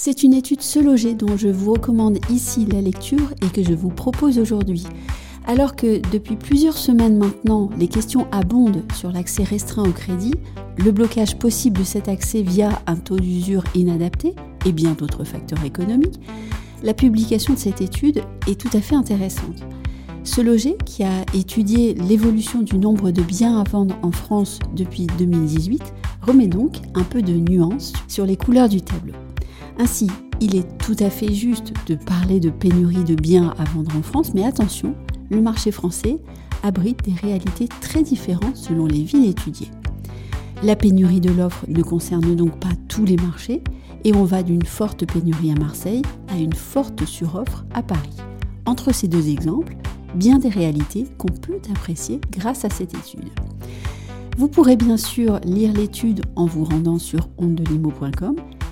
C'est une étude se loger dont je vous recommande ici la lecture et que je vous propose aujourd'hui. Alors que depuis plusieurs semaines maintenant, les questions abondent sur l'accès restreint au crédit, le blocage possible de cet accès via un taux d'usure inadapté et bien d'autres facteurs économiques, la publication de cette étude est tout à fait intéressante. Ce loger, qui a étudié l'évolution du nombre de biens à vendre en France depuis 2018, remet donc un peu de nuance sur les couleurs du tableau. Ainsi, il est tout à fait juste de parler de pénurie de biens à vendre en France, mais attention, le marché français abrite des réalités très différentes selon les villes étudiées. La pénurie de l'offre ne concerne donc pas tous les marchés et on va d'une forte pénurie à Marseille à une forte suroffre à Paris. Entre ces deux exemples, bien des réalités qu'on peut apprécier grâce à cette étude. Vous pourrez bien sûr lire l'étude en vous rendant sur ondelimo.com